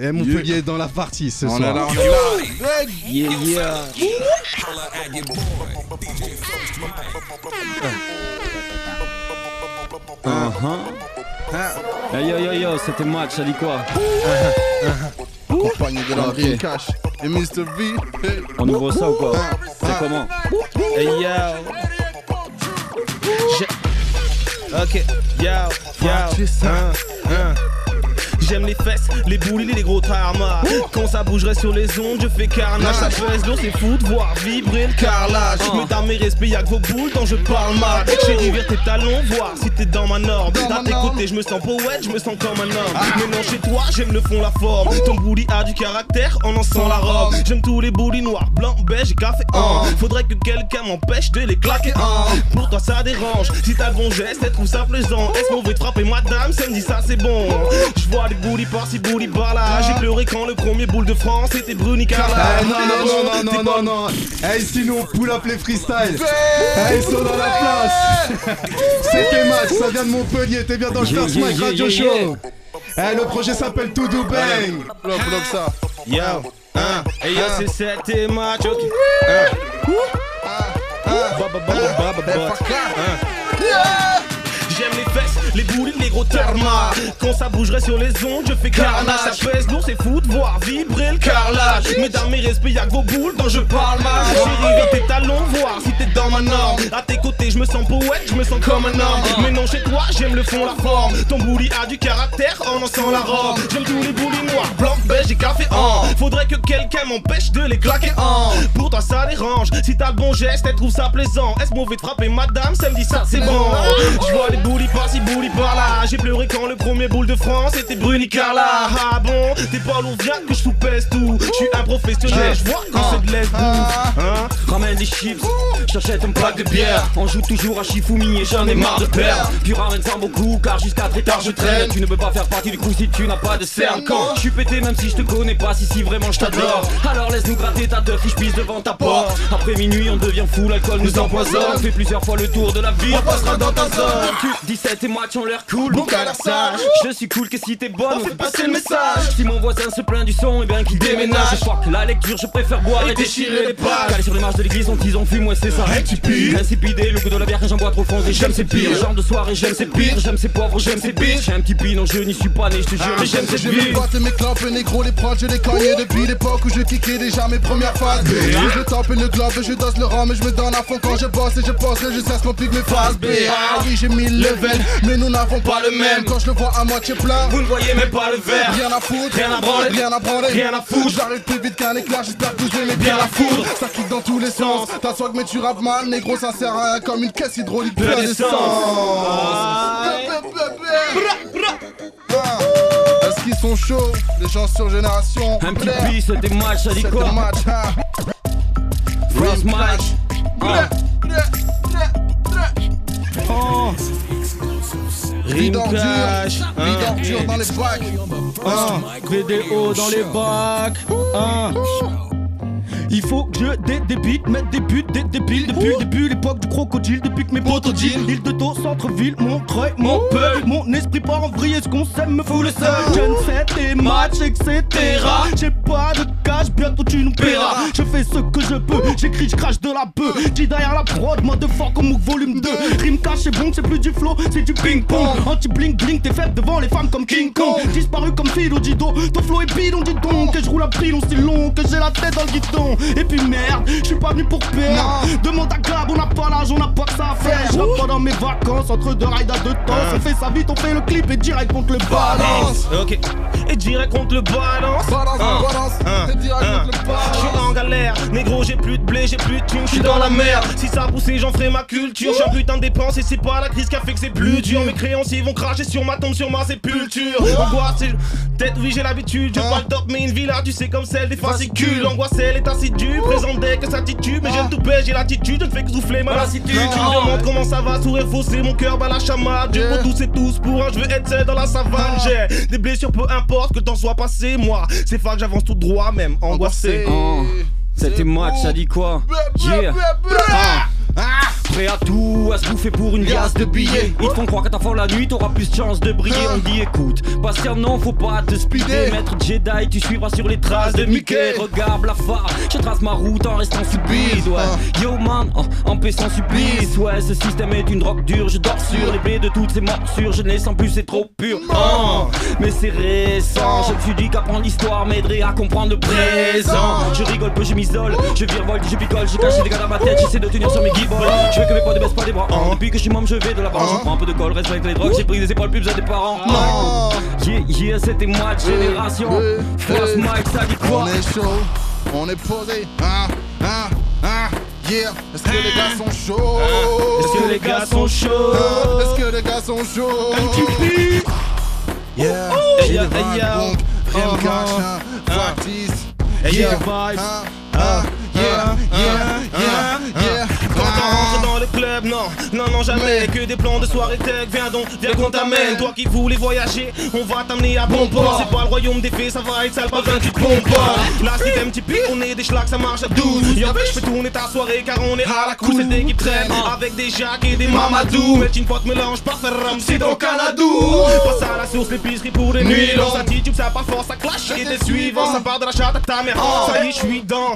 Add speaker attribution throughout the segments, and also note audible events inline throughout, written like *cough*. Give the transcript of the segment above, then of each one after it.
Speaker 1: Eh, Montpellier est dans la partie ce soir.
Speaker 2: là.
Speaker 3: Yeah, yeah. Uh-huh. Hey, yo, yo, yo, c'était match, ça dit quoi
Speaker 2: de la Cash et Mr. V. Hey.
Speaker 3: On ouvre ça ou quoi? C'est comment?
Speaker 4: Hey yo. Je- Ok, yo, yo. hein, hein. J'aime les fesses, les boules et les gros tarmas. Quand ça bougerait sur les ondes, je fais carnage. Ça pèse lourd, c'est fou de voir vibrer le carrelage. Mais dans mes respects, y'a que vos boules dont je parle mal. Chérie, vire tes talons, voir si t'es dans ma norme. À tes côtés, je me sens poète, je me sens comme un homme. Mais non, chez toi, j'aime le fond, la forme. Ton bouli a du caractère, on en sent la robe. J'aime tous les boulis noirs, blancs, beige et café. hein. Faudrait que quelqu'un m'empêche de les claquer. hein. Pour toi, ça dérange. Si t'as le bon geste, elle trouve ça plaisant. Est-ce mauvais de frapper madame? Ça me dit ça, c'est bon. Je vois des boulis par-ci, boulis par-là. J'ai pleuré quand le premier boule de France était Bruni Carla.
Speaker 1: Eh, non, non, non, non, non, non, non. Eh, sinon, pull up les freestyles. Eh, ils sont dans la place. *laughs* C'était match, ça vient de Montpellier. T'es bien dans le First
Speaker 3: yeah,
Speaker 1: Radio Show. Eh, le projet s'appelle To Do Bang.
Speaker 2: Bloque, bloque ça.
Speaker 4: Yo, hein, et yo, c'est c'était match, ok. Hein. Hein. J'aime les fesses, les boules, les gros tarmas. Quand ça bougerait sur les ondes, je fais carnage. Ça pèse lourd, c'est fou de voir vibrer le carrelage. Mais dans mes respects, y'a que vos boules dont je parle mal. Chérie, vire tes talons, voir si t'es dans ma norme. À tes côtés, je me sens poète, je me sens comme un homme. Mais non, chez toi, j'aime le fond, la forme. Ton bouli a du caractère, on en sent la robe. J'aime tous les boulis noirs, blancs, beige et café en. Faudrait que quelqu'un m'empêche de les claquer en. Pour toi, ça dérange. Si t'as le bon geste, elle trouve ça plaisant. Est-ce mauvais de frapper madame? Ça me dit ça, c'est bon. Je vois les boulis par-ci, par-là. J'ai pleuré quand le premier boule de France était Bruni Carla. Ah bon T'es pas lourd, viens que je soupèse tout. Je suis un professionnel, je vois quand c'est de l'aise Hein?
Speaker 3: Ramène des chips, j'achète un pack de bière. On joue toujours à Shifumi et j'en ai marre de perdre. Puis ramène sans beaucoup car jusqu'à très tard je traîne. Tu ne peux pas faire partie du coup si tu n'as pas de cerne. Quand je suis pété, même si je te connais pas, si si vraiment je t'adore. Alors laisse-nous gratter ta teuf, je pisse devant ta porte. Après minuit, on devient fou, l'alcool nous empoisonne. On fait plusieurs fois le tour de la ville, on passera dans ta zone. Tu 17 et matchs ont l'air cool,
Speaker 4: Bon sage.
Speaker 3: Je suis cool que si t'es bonne,
Speaker 4: On fait passer le message.
Speaker 3: Si mon voisin se plaint du son, et bien qu'il déménage. Je crois que la lecture, je préfère boire et,
Speaker 4: Et déchirer les pages.
Speaker 3: Calé sur les marches de l'église, on tise, on fume, ouais, c'est ça. Insipidé, le goût de la bière quand j'en bois trop fond, et j'aime ces pires. Genre de soirée, j'aime ces pires. J'aime ces pauvres, j'aime ces bitches. J'ai un petit pin, non, je n'y suis pas né, je te jure, mais j'aime ces
Speaker 2: Je potes et mes clopes, négro, les prods, je les cognais depuis l'époque où je kickais déjà mes premières phases. Je tape le globe, je dose le rhum, mais je me donne à fond quand je bosse et je poserai jusqu'à ce qu'on pique mes phases B. Ah oui, j'ai mis level, mais nous n'avons pas le même. Quand je le vois à moitié plein,
Speaker 4: Vous ne voyez même pas le verre.
Speaker 2: Rien à foutre,
Speaker 4: Rien à branler.
Speaker 2: rien à branler,
Speaker 4: Rien à foutre.
Speaker 2: J'arrive plus vite qu'un éclair, j'espère que vous aimez bien la foudre. Ça kick dans tous les sens, ta swag mais tu rappes mal, négro ça sert à rien comme une caisse hydraulique pleine d'essence. Ah. Est-ce qu'ils sont chauds, les gens sur génération?
Speaker 3: Un petit c'était match, ça dit quoi?
Speaker 2: match, hein.
Speaker 3: First match.
Speaker 2: Vie d'ordure, vie
Speaker 4: Hein.
Speaker 2: d'ordure dans les bacs.
Speaker 4: Hein. VDO dans les bacs. Il faut que je dé débite, mettre des buts, des débiles Depuis le début, l'époque du crocodile Depuis que mes potos deal Île de Taux, centre-ville, Montreuil, Montpellier Mon esprit part en vrille, ce qu'on s'aime me fout le seul? Je ne sais tes matchs, etc J'ai pas de cash, bientôt tu nous paieras. Je fais ce que je peux, j'écris, je crache de la bœuf. Dis derrière la prod, moi de fort comme volume 2 Rime cash, c'est bon, c'est plus du flow, c'est du ping-pong. Anti-blink, blink, t'es faible devant les femmes comme King Kong. Disparu comme Philo Dido, ton flow est bidon, dis donc Que je roule à pilon si long, que j'ai la tête dans le guidon Et puis merde, je suis pas venu pour perdre Demande à Gab, on n'a pas l'âge, on n'a pas que ça à faire. Je pas dans mes vacances, entre deux rides à deux temps. On fait ça vite, on fait le clip et direct contre le balance. Ok, et direct contre le balance.
Speaker 2: Balance,
Speaker 4: Hein.
Speaker 2: balance,
Speaker 4: Hein.
Speaker 2: t'es direct
Speaker 4: Hein.
Speaker 2: contre le
Speaker 4: Je suis
Speaker 2: balance.
Speaker 4: en galère, négro j'ai plus de blé, j'ai plus de thunes, je suis dans la merde. Si ça a poussé j'en ferai ma culture, j'ai un putain de dépenses et c'est pas la crise qui a fait que c'est plus dur. Mes créanciers vont cracher sur ma tombe, sur ma sépulture. Angoisse c'est... Peut-être oui j'ai l'habitude, je parle top mais une villa tu sais comme celle des fascicules. L'angoisse elle est présente dès que ça titube. Mais j'ai le toupet, j'ai l'attitude, je ne fais que souffler ma lassitude. Tu me demandes comment ça va, sourire faussé, mon cœur bat la chamade. Dieu pour tous et tous, pour un je veux être seul dans la savane. J'ai des blessures, peu importe que le temps soit passé Moi, c'est pas que j'avance tout droit même, angoissé.
Speaker 3: Oh. C'était match, ça dit quoi? Yeah.
Speaker 2: Ah.
Speaker 3: Prêt à tout, à se bouffer pour une liasse de billets. Ils te font croire qu'à ta fin la nuit, t'auras plus de chance de briller. On dit écoute, patient non, faut pas te speeder. Maître Jedi, tu suivras sur les traces de Mickey. Regarde la phare, je trace ma route en restant subide. Ouais. Yo man, en, en paix sans supplice. Ouais, ce système est une drogue dure. Je dors sur les blés de toutes ces morsures. Je n'ai sans plus, c'est trop pur. Oh, mais c'est récent. Je me suis dit qu'apprendre l'histoire m'aiderait à comprendre le présent. Je rigole peu, je m'isole. Je virevolte, je picole, je cache des gars dans ma tête. J'essaie de tenir sur mes guibolles. Je veux que mes potes ne baissent pas les bras. Oh, depuis que je suis môme, je vais de l'avant. Je prends un peu de colle, respecte les drogues. J'ai pris des épaules, plus besoin des parents.
Speaker 2: Oh.
Speaker 3: Yeah, yeah, c'était moi de génération. Frost Mike, ça dit quoi
Speaker 2: On est chaud, on est posé. Hein, hein, hein. Yeah, est-ce que les gars sont chauds?
Speaker 3: Est-ce que les gars sont chauds?
Speaker 2: Hein, Est-ce que les gars sont chauds? Yeah, hein.
Speaker 4: Hey, yo,
Speaker 2: Yeah,
Speaker 4: vibes.
Speaker 2: hein, hein, yeah, yeah, yeah, yeah.
Speaker 4: Quand on
Speaker 2: Ah.
Speaker 4: rentre dans le club, non, non, non, jamais. Que des plans de soirée tech, viens donc, viens qu'on t'amène. Toi qui voulais voyager, on va t'amener à bon port. C'est pas le royaume des fées, ça va être sale, pas besoin tu pompes pas. Là, petit pic, on est des schlags, ça marche à 12. Yo, je peux tourner ta soirée car on est à la cool. C'est des qui traînent avec des jacques et des mamadou. Mais une pote mélange parfait rhum, c'est ton canadou. Passe à la source, l'épicerie pour les nuits. Dans sa attitude, ça part fort, ça clash. Et des suivants, ça part de la chatte à ta mère. Ça y est, je suis dans.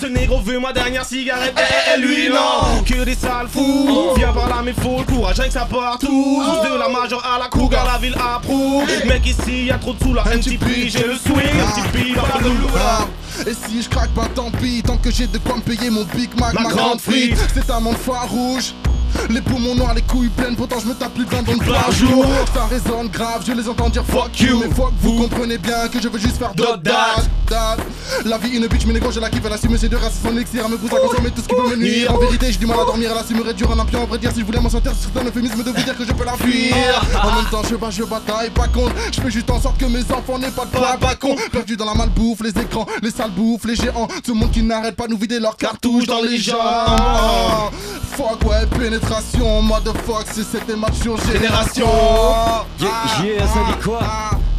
Speaker 4: Ce négro veut ma dernière cigarette, et lui non. Que des sales fous. Viens par là, mais faut le courage avec ça partout. De la major à la cougar, la ville approuve. Mec, ici, y'a trop de sous là. MTP, j'ai le swing. MTP, la de
Speaker 2: Ah, Et si je craque, bah tant pis, tant que j'ai de quoi me payer mon Big Mac,
Speaker 4: Ma
Speaker 2: ma,
Speaker 4: grande
Speaker 2: frite. C'est un monde rouge. Les poumons noirs, les couilles pleines, pourtant je me tape plus d'un don par
Speaker 4: Par
Speaker 2: jour. Ça résonne grave, je les entends dire fuck you. Mais fuck vous, comprenez bien que je veux juste faire dad. dad. La vie, une bitch, mais négro, je la kiffe, elle assume ses deux races, son elixir, elle me pousse à consommer tout ce qui peut me nuire. En vérité, j'ai du mal à dormir, elle assumerait dur en un pied, en vrai dire, si je voulais m'en sortir, c'est un euphémisme de vous dire que je peux la fuir. En même temps, je bats, je bataille, pas contre. Je fais juste en sorte que mes enfants n'aient pas de pas pas con. Perdu dans la malbouffe, les écrans, les sales bouffes, les géants. Tout le monde qui n'arrête pas de nous vider leurs cartouches dans les jambes. Fuck, ouais, pénétration, motherfuck, cette match sur génération.
Speaker 3: Yeah, yeah, ça dit quoi?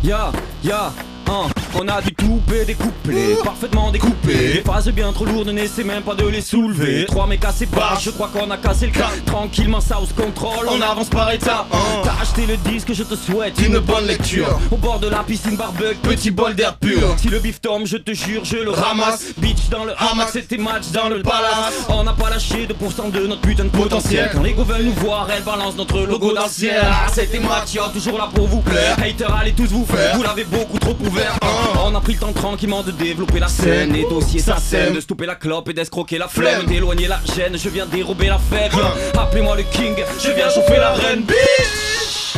Speaker 3: Ya, ya, hein, on a du toupé, des couplets parfaitement découpés. Des phases bien trop lourdes, n'essaie même pas de les soulever. Trois mecs cassés pas, je crois qu'on a cassé le cas. Tranquillement, ça se contrôle, on avance par étapes. T'as acheté le disque, je te souhaite une bonne lecture. Au bord de la piscine barbecue, petit bol d'air pur. Si le bif tombe, je te jure, je le ramasse. Bitch dans le hamac, c'était match dans le palace. On n'a pas lâché de pourcent de notre putain de potentiel. Quand les go veulent nous voir, elles balancent notre logo dans le ciel. Ah, c'était match, toujours là pour vous plaire. Haters, allez tous vous faire. Vous l'avez beaucoup trop ouvert. On a pris le temps tranquillement de développer la scène. Les dossiers, ça sème. De stopper la clope et d'escroquer la flemme. D'éloigner la gêne, je viens dérober la fête. Appelez-moi le king, je viens chauffer la reine. Bitch!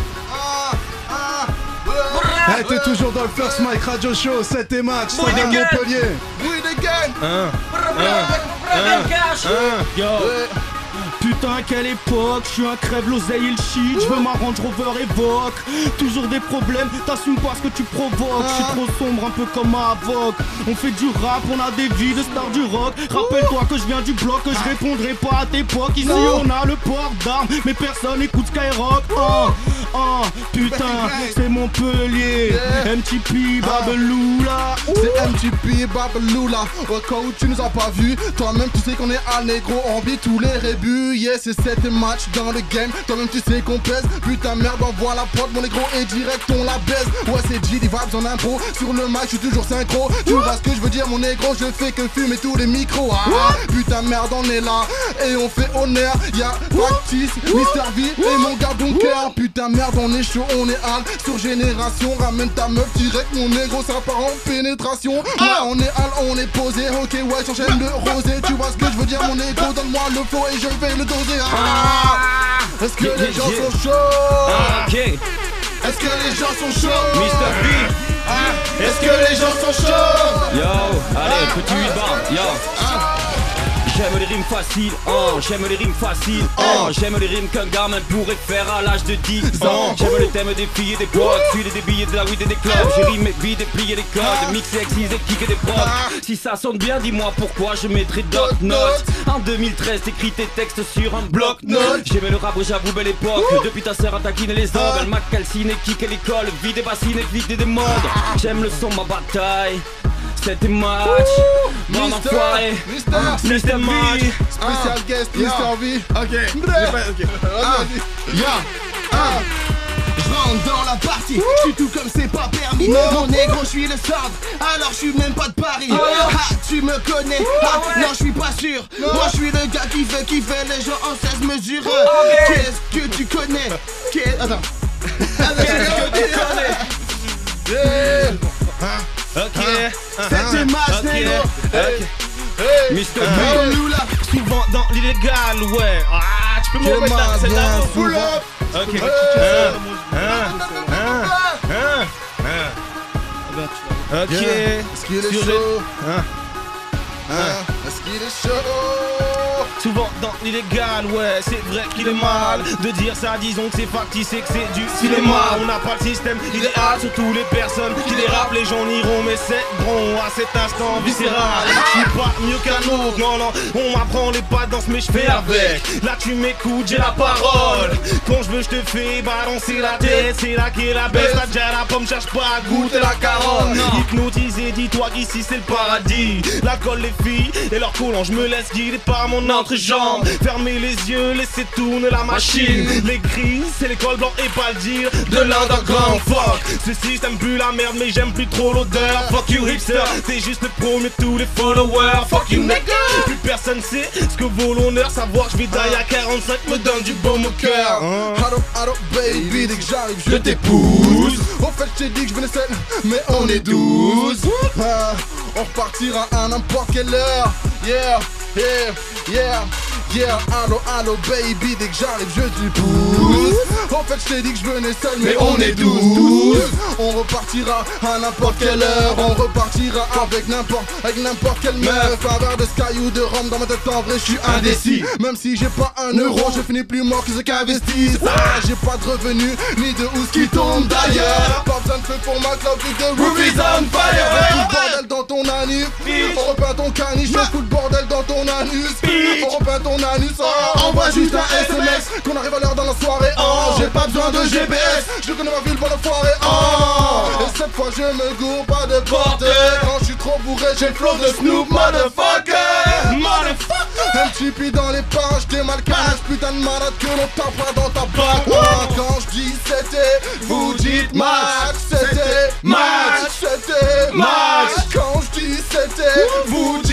Speaker 1: Hey, t'es toujours dans le First Mike Radio Show, 7 et match, ça
Speaker 3: Nickel.
Speaker 1: Montpellier.
Speaker 2: Oui.
Speaker 4: Yo Putain quelle époque, je suis un crève l'oseille et le shit, je veux ma Range Rover évoque Toujours des problèmes, t'assumes pas ce que tu provoques. Je suis trop sombre un peu comme Avoc. On fait du rap, on a des vies de stars du rock. Rappelle-toi que je viens du bloc, que je répondrai pas à tes pocs. Ici on a le port d'armes, mais personne écoute Skyrock. Oh, oh, putain, c'est Montpellier MTP, Babeloula
Speaker 2: C'est MTP, Babaloula. Au cas où tu nous as pas vu, toi-même tu sais qu'on est à négro, on vit tous les rébus. Yeah, c'est 7 matchs dans le game. Toi-même tu sais qu'on pèse. Putain, merde, envoie la prod, mon négro, et direct on la baise. Ouais, c'est G, des vibes en impro. Sur le mic, je suis toujours synchro. Tu vois ce que je veux dire, mon négro, je fais que fumer tous les micros. Ah, putain, merde, on est là. Et on fait honneur. Y'a Factice, Mister V et mon gars Bunker. Putain, merde, on est chaud, on est hal. Sur génération, ramène ta meuf direct, mon négro, ça part en pénétration. Ouais, on est hal, on est posé. Ok, ouais, j'enchaîne le rosé. Tu vois ce que je veux dire, mon négro, donne-moi le flow et je vais le doser. Ah, Est-ce que les gens sont chauds?
Speaker 3: Ah, ok,
Speaker 2: Est-ce que les gens sont chauds?
Speaker 3: Mr. B.
Speaker 2: Ah, Est-ce que les gens sont chauds?
Speaker 3: Yo, allez, petit 8 bar, yo. J'aime les rimes faciles, oh, j'aime les rimes faciles, oh, j'aime les rimes qu'un gamin pourrait faire à l'âge de 10 ans. J'aime le thème des filles et des potes, filer des billets de la weed et des clubs. J'ai rimé vite et plié les codes, mixé, excisé, kické des prods. Si ça sonne bien, dis-moi pourquoi je mettrai d'autres notes. En 2013, t'écris tes textes sur un bloc-notes. J'aimais le rap, j'avoue, belle époque. Depuis ta sœur a taquiné les hommes, elle m'a calciné, kické l'école, vide et bassiné, vide des modes. J'aime le son, ma bataille. C'était match. Mon enfoiré,
Speaker 2: Mister, V,
Speaker 3: V.
Speaker 2: spécial guest,
Speaker 1: Yeah.
Speaker 2: Mister V.
Speaker 1: Ok, ok. *laughs*
Speaker 2: Ah,
Speaker 1: Ya, ah,
Speaker 5: Je rentre dans la partie, je suis tout comme c'est pas permis. Mon négro, je suis le centre, alors je suis même pas de Paris. Ah, tu me connais, ah, non je suis pas sûr. Moi je suis le gars qui fait kiffer les gens en 16 mesures. Qu'est-ce que tu connais? Qu'est- Attends C'était match négro.
Speaker 3: Mr.
Speaker 5: Là
Speaker 4: Souvent dans l'illégal, ouais. Ah, tu peux me remettre là, c'est
Speaker 2: bien
Speaker 4: là.
Speaker 2: souvent.
Speaker 4: Ok. Hein, hein. Ok.
Speaker 2: Est-ce qu'il est chaud.
Speaker 4: Hein
Speaker 2: Est-ce qu'il est chaud
Speaker 4: Souvent dans l'illégal, ouais, c'est vrai qu'il est mal De dire ça, disons que c'est factice et que c'est du cinéma. On n'a pas le système idéal sur toutes les personnes qui dérapent Les gens n'iront mais c'est bon à cet instant viscéral. Je suis pas mieux qu'un autre, non non. On m'apprend les pas danse mais je fais avec. Là tu m'écoutes, j'ai la parole. Quand je veux je te fais balancer la tête. C'est là qu'est la baisse, la déjà la pomme cherche pas à goûter la carotte. Hypnotisé, dis-toi qu'ici c'est le paradis. L'alcool, les filles et leur collant Je me laisse guider par mon entrejambe Fermez les yeux, laissez tourner la machine. Les cris, c'est l'école blanc et pas le dire. De l'underground, fuck. Ce système pue la merde mais j'aime plus trop l'odeur. Fuck you hipster, t'es juste le premier de tous les followers. Fuck you nigga. Plus personne sait ce que vaut l'honneur. Savoir je vais die à 45 me donne du baume au cœur.
Speaker 2: Allô, baby, dès que j'arrive, je t'épouse. Au fait, je t'ai dit que je venais seul, mais on est douze. Ah, on repartira à n'importe quelle heure. Yeah, yeah, yeah. Yeah, allô, allô, baby, dès que j'arrive, je t'épouse. En fait, je t'ai dit que je venais seul, mais on est douze. On repartira à n'importe quelle heure. On repartira avec n'importe, avec n'importe quelle meuf. Un verre de sky ou de rhum dans ma tête, en vrai, je suis indécis. Même si j'ai pas un euro, je finis plus mort que ceux qui investissent. Ah, j'ai pas de revenus, ni de housse qui tombe d'ailleurs. Pas besoin de feu pour ma que roof is on fire. Tout bordel dans ton anus. On repeint ton caniche, je anus. On repeint ton anus. Oh, envoie juste un SMS. Qu'on arrive à l'heure dans la soirée. Oh, j'ai pas besoin de GPS. Je connais ma ville pour le foirer. Oh, et cette fois je me gourre pas de porte. Quand je suis trop bourré, j'ai le flow de Snoop, motherfucker. Motherfucker. Chippy dans les pages, t'es mal cache. Putain de malade que l'on tapera dans ta bague. Oh, quand je dis c'était, vous dites match. C'était match. C'était match. Quand je dis c'était, vous dites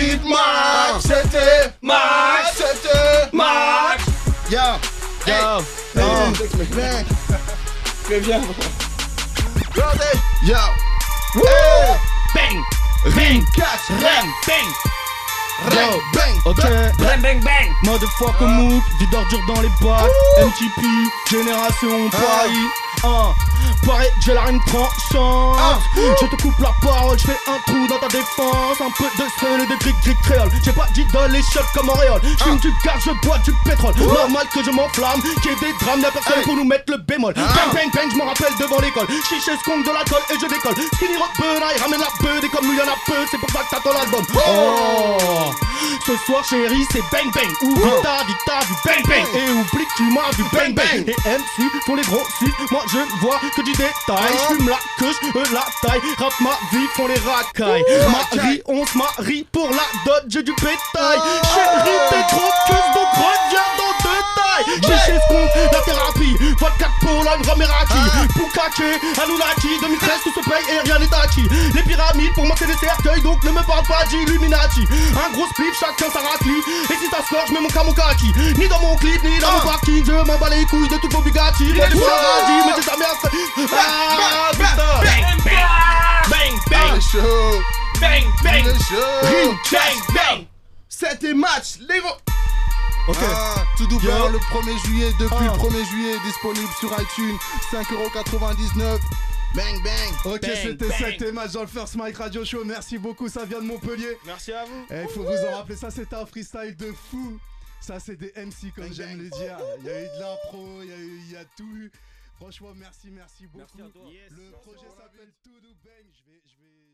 Speaker 1: Yo, Bang.
Speaker 3: Préviens.
Speaker 2: regardez.
Speaker 1: Yo,
Speaker 3: Bang, bang, catch, bang, bang.
Speaker 2: Bang, bang.
Speaker 6: Ok,
Speaker 3: Bang, bang, bang.
Speaker 6: motherfucker move, vie d'ordure dans les bacs, MTP, génération Paris. Un, pareil, j'ai la rime tranchante. Je te coupe la parole, je fais un trou dans ta défense. Un peu de seul et de gris gris créole. J'ai pas d'idole, les chocs comme Auréole. Je fume du gaz, je bois du pétrole. Normal que je m'enflamme, qu'il y ait des drames, y'a personne pour nous mettre le bémol. Bang, bang, bang, je m'en rappelle devant l'école. Chiche, skunk de l'alcool et je décolle. Skinny rock, il ramène la peu, des comme nous y'en a peu, c'est pour ça que t'attends l'album. Oh, ce soir chérie, c'est bang bang. Oublie ta vie, t'as vu bang bang. Et oublie que tu m'as vu bang bang. Et MC font les gros si, moi je vois que du détail. Je fume la queue, je la taille. Rap ma vie, font les racailles. Marie, on se marie pour la dot, j'ai du bétail. Chérie, t'es trop donc reviens chez ce compte, la thérapie. Vodka de Pologne, rhum et raki. Poukake, Anunnaki. 2013, tout se paye et rien n'est acquis. Les pyramides, pour moi c'est des cercueils, donc ne me parle pas d'Illuminati. Un gros spliff, chacun sa raclie. Et si ça score, je mets mon kamokaki. Ni dans mon clip, ni dans mon parking. Je m'en bats les couilles de toutes vos Bugatti. Moi, du paradis, mais j'ai jamais fait. Ah, putain.
Speaker 3: Bang, bang, bang, bang, bang, bang. bang.
Speaker 5: C'était match, les gros
Speaker 6: Ok.
Speaker 2: Ah, tout double le 1er juillet, depuis
Speaker 6: Ah.
Speaker 2: le 1er juillet, disponible sur iTunes, 5,99€. Bang bang.
Speaker 1: ok, c'était cette match dans le First Mike Radio Show. Merci beaucoup, ça vient de Montpellier.
Speaker 4: Merci à vous.
Speaker 1: Eh, il faut vous en rappeler, ça c'était un freestyle de fou. Ça c'est des MC comme j'aime le dire. Il y a eu de l'impro, il y a eu, il y a tout eu. Franchement, merci, merci beaucoup.
Speaker 4: Merci à toi.
Speaker 3: Yes.
Speaker 1: Le projet s'appelle To Do Bang. Je vais, je vais,